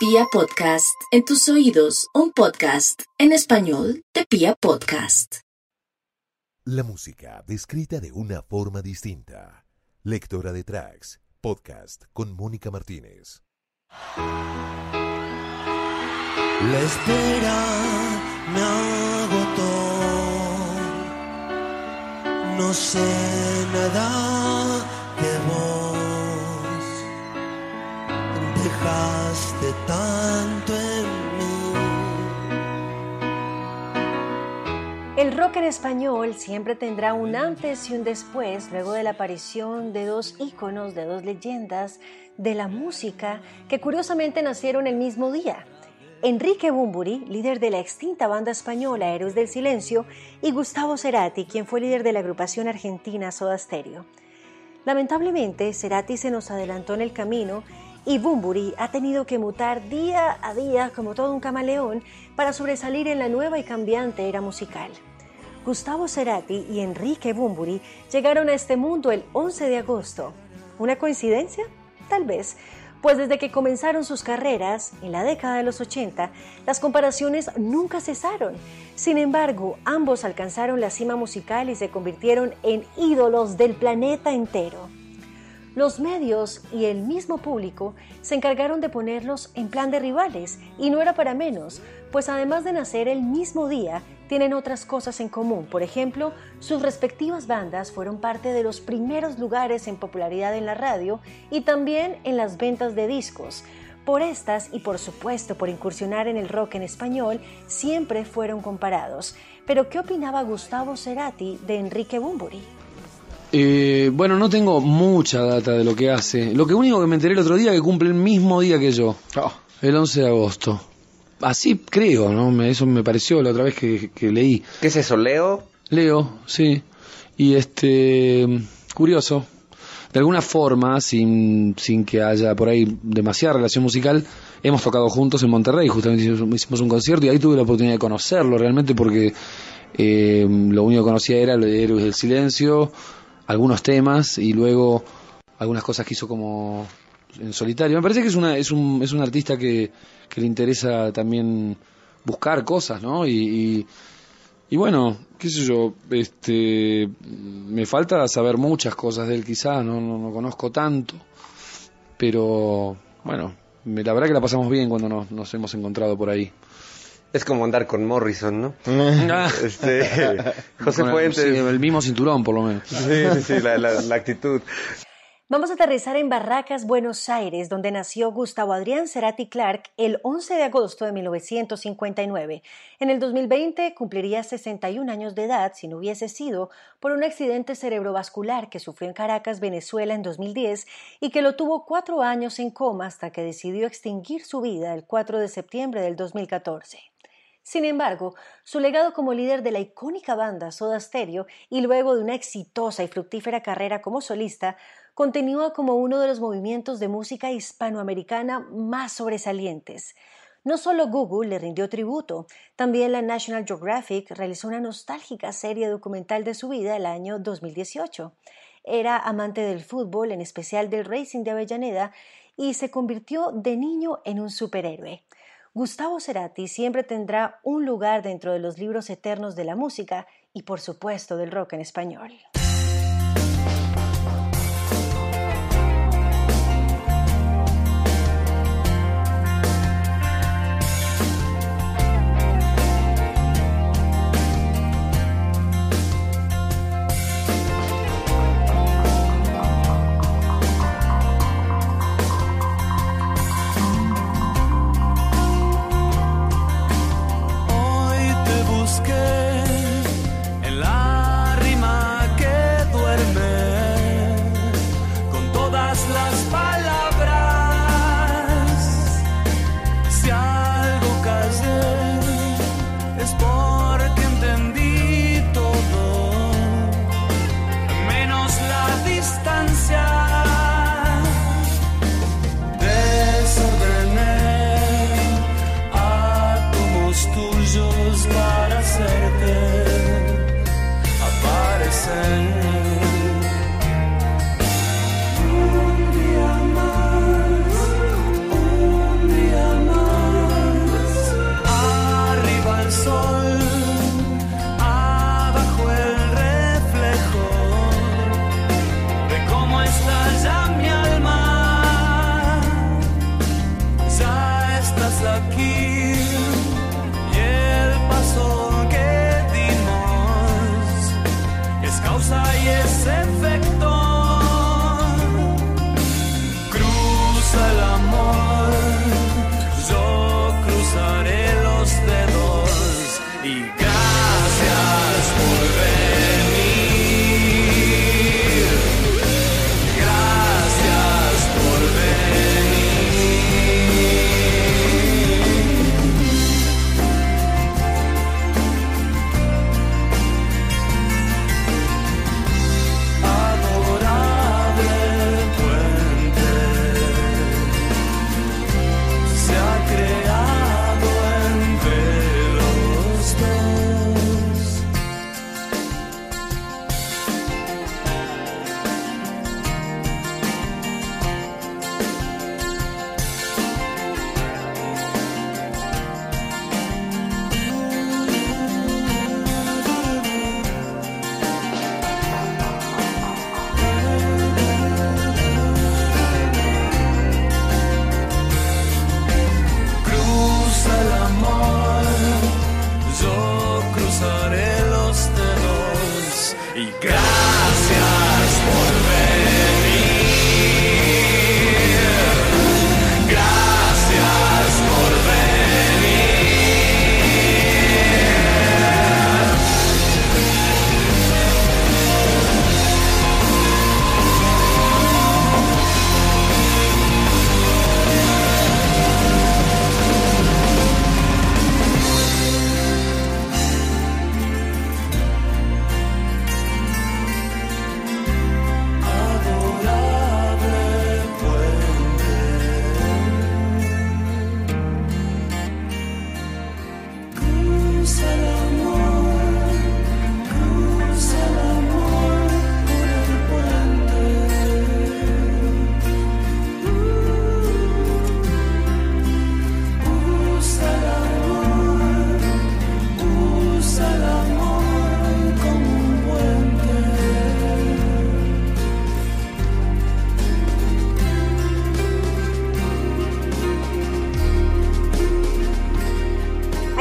Pia Podcast, en tus oídos, un podcast en español de Pia Podcast. La música descrita de una forma distinta. Lectora de tracks, podcast con Mónica Martínez. La espera me agotó. No sé nada de vos. El rock en español siempre tendrá un antes y un después luego de la aparición de dos íconos, de dos leyendas de la música que curiosamente nacieron el mismo día. Enrique Bumburi, líder de la extinta banda española Héroes del Silencio, y Gustavo Cerati, quien fue líder de la agrupación argentina Soda Stereo. Lamentablemente, Cerati se nos adelantó en el camino y Bumburi ha tenido que mutar día a día como todo un camaleón para sobresalir en la nueva y cambiante era musical. Gustavo Cerati y Enrique Bumburi llegaron a este mundo el 11 de agosto. ¿Una coincidencia? Tal vez, pues desde que comenzaron sus carreras, en la década de los 80, las comparaciones nunca cesaron. Sin embargo, ambos alcanzaron la cima musical y se convirtieron en ídolos del planeta entero. Los medios y el mismo público se encargaron de ponerlos en plan de rivales, y no era para menos, pues además de nacer el mismo día, tienen otras cosas en común. Por ejemplo, sus respectivas bandas fueron parte de los primeros lugares en popularidad en la radio y también en las ventas de discos. Por estas y por supuesto por incursionar en el rock en español, siempre fueron comparados. Pero ¿qué opinaba Gustavo Cerati de Enrique Bumburi? Eh, bueno, no tengo mucha data de lo que hace. Lo que único que me enteré el otro día es que cumple el mismo día que yo, el 11 de agosto. Así creo, ¿no? Me- eso me pareció la otra vez que, que leí. ¿Qué es eso, Leo? Leo, sí. Y este, curioso. De alguna forma, sin, sin que haya por ahí demasiada relación musical, hemos tocado juntos en Monterrey. Justamente hicimos, un concierto y ahí tuve la oportunidad de conocerlo realmente porque eh, lo único que conocía era lo de Héroes del Silencio, algunos temas y luego algunas cosas que hizo como en solitario. Me parece que es, una, es, un, es un artista que, que le interesa también buscar cosas, ¿no? Y, y, bueno, qué sé yo, este, me falta saber muchas cosas de él quizás, no, no, no conozco tanto, pero bueno, la verdad que la pasamos bien cuando nos, nos hemos encontrado por ahí. Es como andar con Morrison, ¿no? Ah. Este, José Con el- Fuentes. sí, el mismo cinturón por lo menos. Sí, sí, sí, la, la- la actitud. Vamos a aterrizar en Barracas, Buenos Aires, donde nació Gustavo Adrián Cerati Clark el 11 de agosto de 1959. En el 2020 cumpliría 61 años de edad si no hubiese sido por un accidente cerebrovascular que sufrió en Caracas, Venezuela en 2010 y que lo tuvo cuatro años en coma hasta que decidió extinguir su vida el 4 de septiembre del 2014. Sin embargo, su legado como líder de la icónica banda Soda Stereo y luego de una exitosa y fructífera carrera como solista, continúa como uno de los movimientos de música hispanoamericana más sobresalientes. No solo Google le rindió tributo, también la National Geographic realizó una nostálgica serie documental de su vida el año 2018. Era amante del fútbol, en especial del Racing de Avellaneda, y se convirtió de niño en un superhéroe. Gustavo Cerati siempre tendrá un lugar dentro de los libros eternos de la música y por supuesto del rock en español.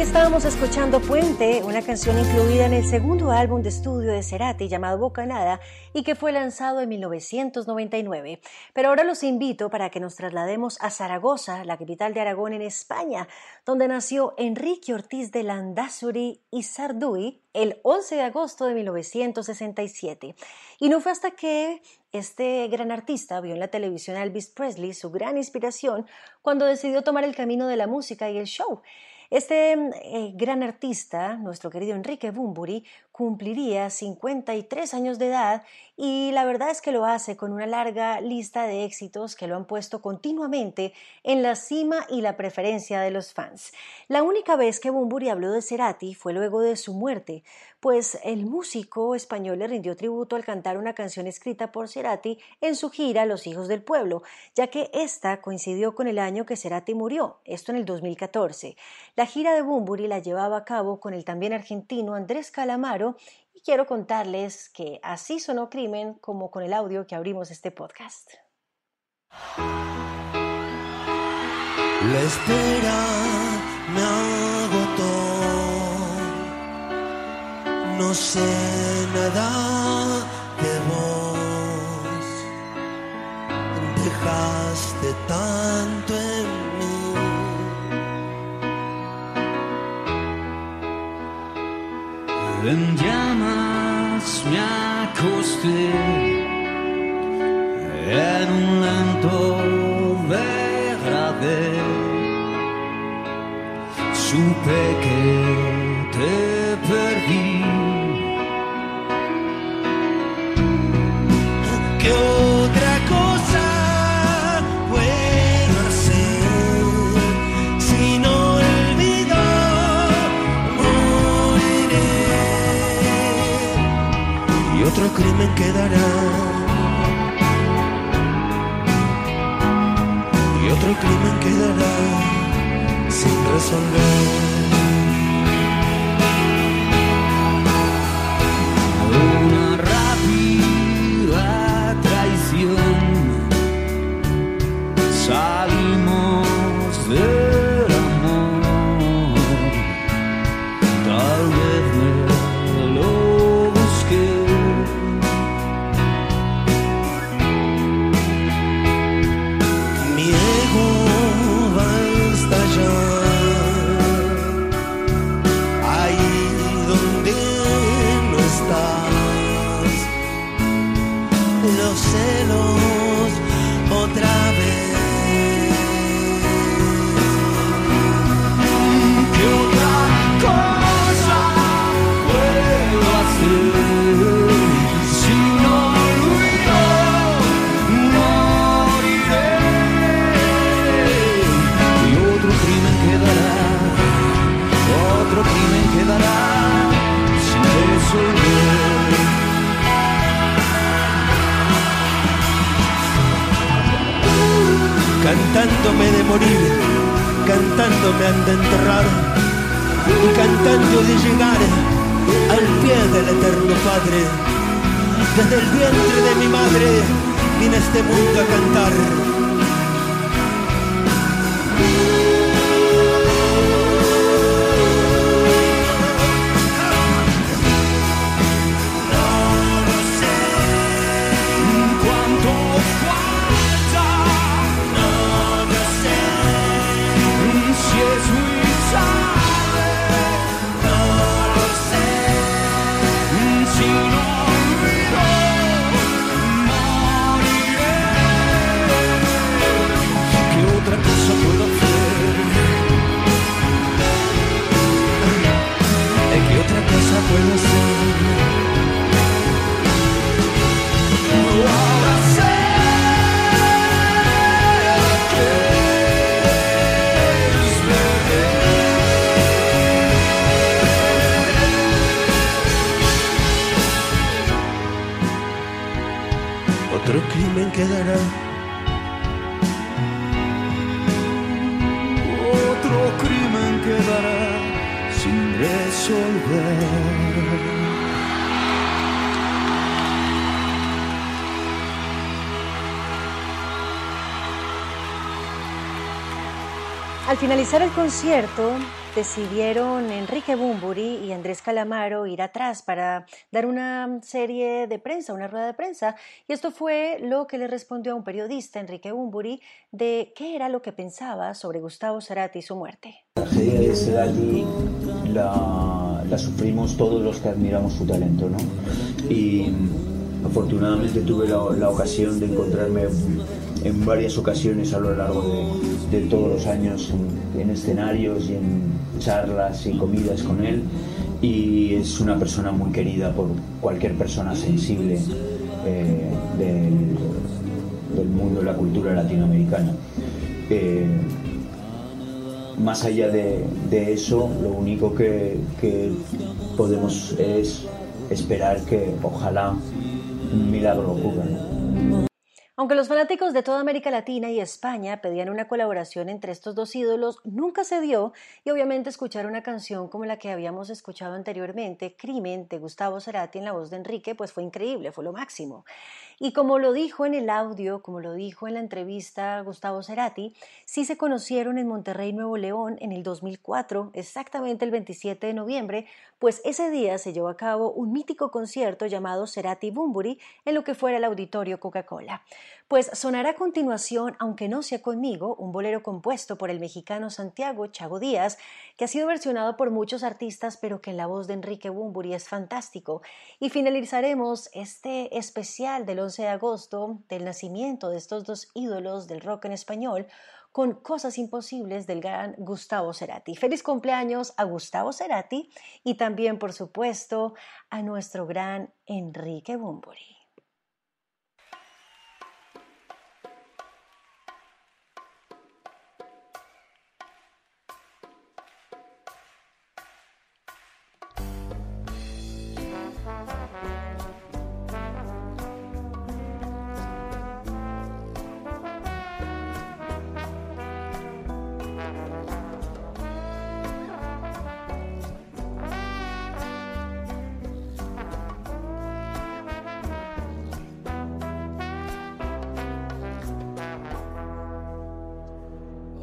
Estábamos escuchando Puente, una canción incluida en el segundo álbum de estudio de Cerati llamado Bocanada y que fue lanzado en 1999. Pero ahora los invito para que nos traslademos a Zaragoza, la capital de Aragón en España, donde nació Enrique Ortiz de Landazuri y Sarduy el 11 de agosto de 1967. Y no fue hasta que este gran artista vio en la televisión a Elvis Presley, su gran inspiración, cuando decidió tomar el camino de la música y el show. Este eh, gran artista, nuestro querido Enrique Bumburi, cumpliría 53 años de edad y la verdad es que lo hace con una larga lista de éxitos que lo han puesto continuamente en la cima y la preferencia de los fans. La única vez que Bumburi habló de Cerati fue luego de su muerte, pues el músico español le rindió tributo al cantar una canción escrita por Cerati en su gira Los Hijos del Pueblo, ya que esta coincidió con el año que Cerati murió, esto en el 2014. La gira de Bumburi la llevaba a cabo con el también argentino Andrés Calamaro y quiero contarles que así sonó Crimen como con el audio que abrimos este podcast. La espera me agotó. No sé nada de vos. Dejaste tanto en En llamas me acosté en un lento degradé. Supe que crimen quedará. Y otro crimen quedará sin resolver. los celos otra vez. Hablándome de morir, cantando me han de enterrar y cantando de llegar al pie del eterno Padre. Desde el vientre de mi madre vine este mundo a cantar. Finalizar el concierto, decidieron Enrique Bumburi y Andrés Calamaro ir atrás para dar una serie de prensa, una rueda de prensa. Y esto fue lo que le respondió a un periodista, Enrique Bumburi, de qué era lo que pensaba sobre Gustavo Cerati y su muerte. La tragedia de Cerati la, la sufrimos todos los que admiramos su talento, ¿no? Y afortunadamente tuve la, la ocasión de encontrarme en varias ocasiones a lo largo de, todos los años en, en escenarios y en charlas y comidas con él y es una persona muy querida por cualquier persona sensible eh, del, mundo de la cultura latinoamericana. Eh, más allá de, de eso, lo único que, que podemos es esperar que ojalá un milagro ocurra. Aunque los fanáticos de toda América Latina y España pedían una colaboración entre estos dos ídolos, nunca se dio y obviamente escuchar una canción como la que habíamos escuchado anteriormente, Crimen, de Gustavo Cerati en la voz de Enrique, pues fue increíble, fue lo máximo. Y como lo dijo en el audio, como lo dijo en la entrevista Gustavo Cerati, sí se conocieron en Monterrey, Nuevo León, en el 2004, exactamente el 27 de noviembre, pues ese día se llevó a cabo un mítico concierto llamado Cerati Bumburi en lo que fuera el auditorio Coca-Cola. Pues sonará a continuación, aunque no sea conmigo, un bolero compuesto por el mexicano Santiago Chago Díaz, que ha sido versionado por muchos artistas, pero que en la voz de Enrique Bumburi es fantástico. Y finalizaremos este especial del 11 de agosto del nacimiento de estos dos ídolos del rock en español con Cosas Imposibles del gran Gustavo Cerati. Feliz cumpleaños a Gustavo Cerati y también, por supuesto, a nuestro gran Enrique Bumburi.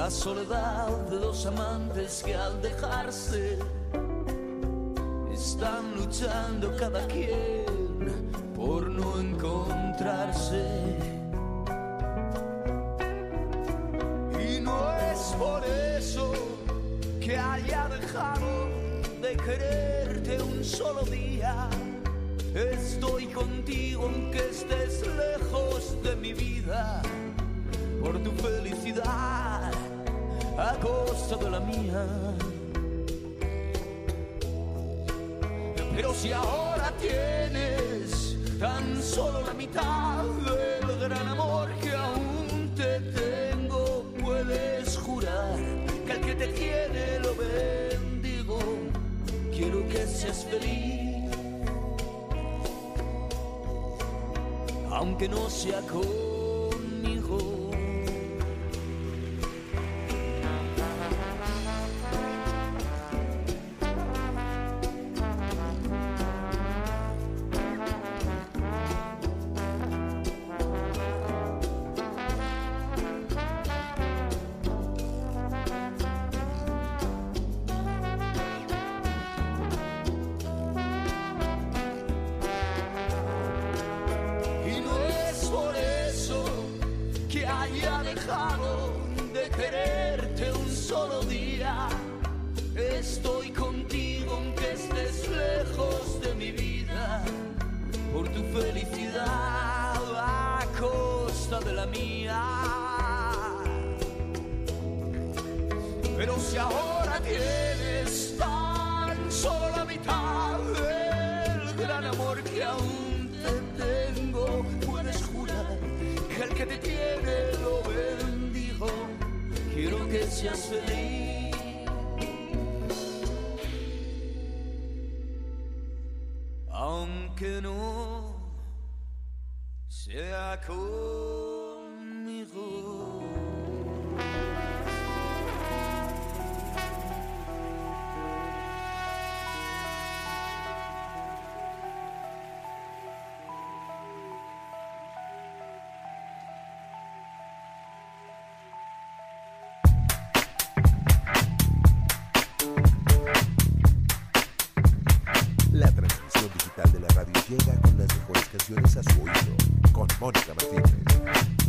la soledad de dos amantes que al dejarse están luchando cada quien por no encontrarse. Y no es por eso que haya dejado de quererte un solo día. Estoy contigo aunque estés lejos de mi vida a costa de la mía. Pero si ahora tienes tan solo la mitad del gran amor que aún te tengo, puedes jurar que al que te tiene lo bendigo. Quiero que seas feliz, aunque no sea conmigo. Si ahora tienes tan solo la mitad del gran amor que aún te tengo, puedes jurar que el que te tiene lo bendigo. Quiero que seas feliz. Aunque no sea conmigo. Mónica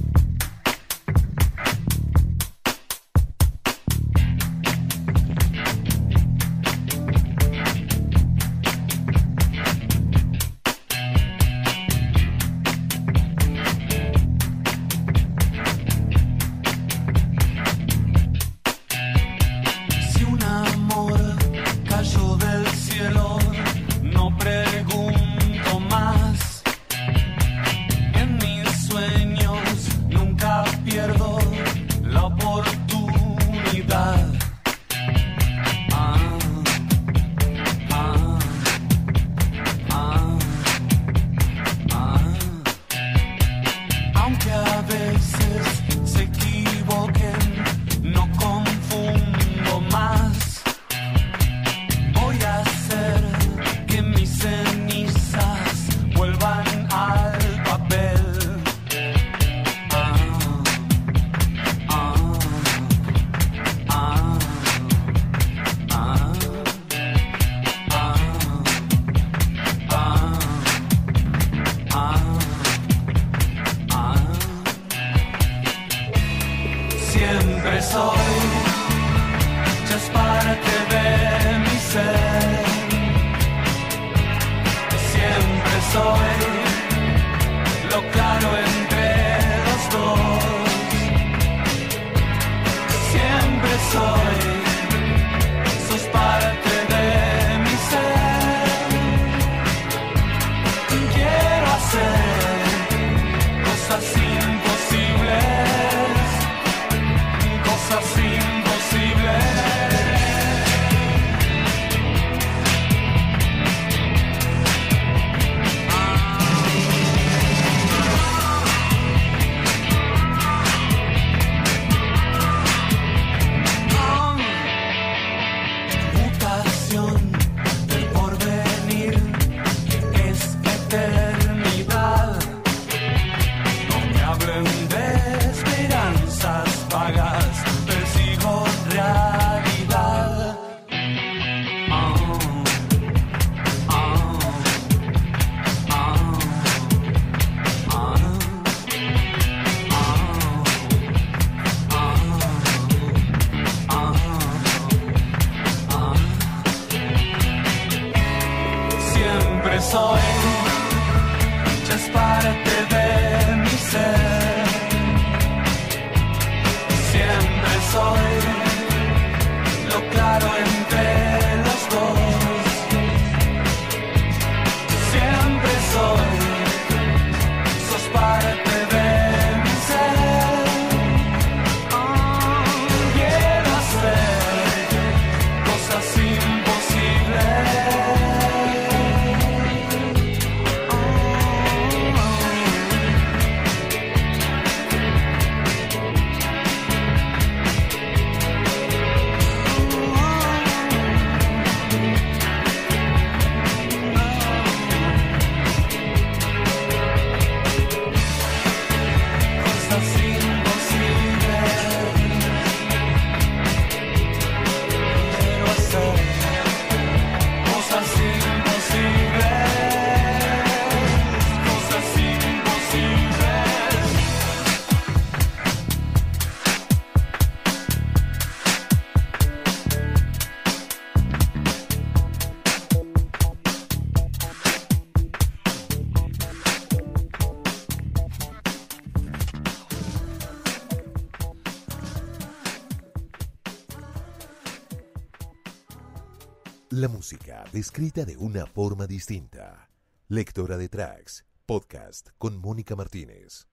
soy, descrita de una forma distinta. Lectora de tracks, podcast con Mónica Martínez.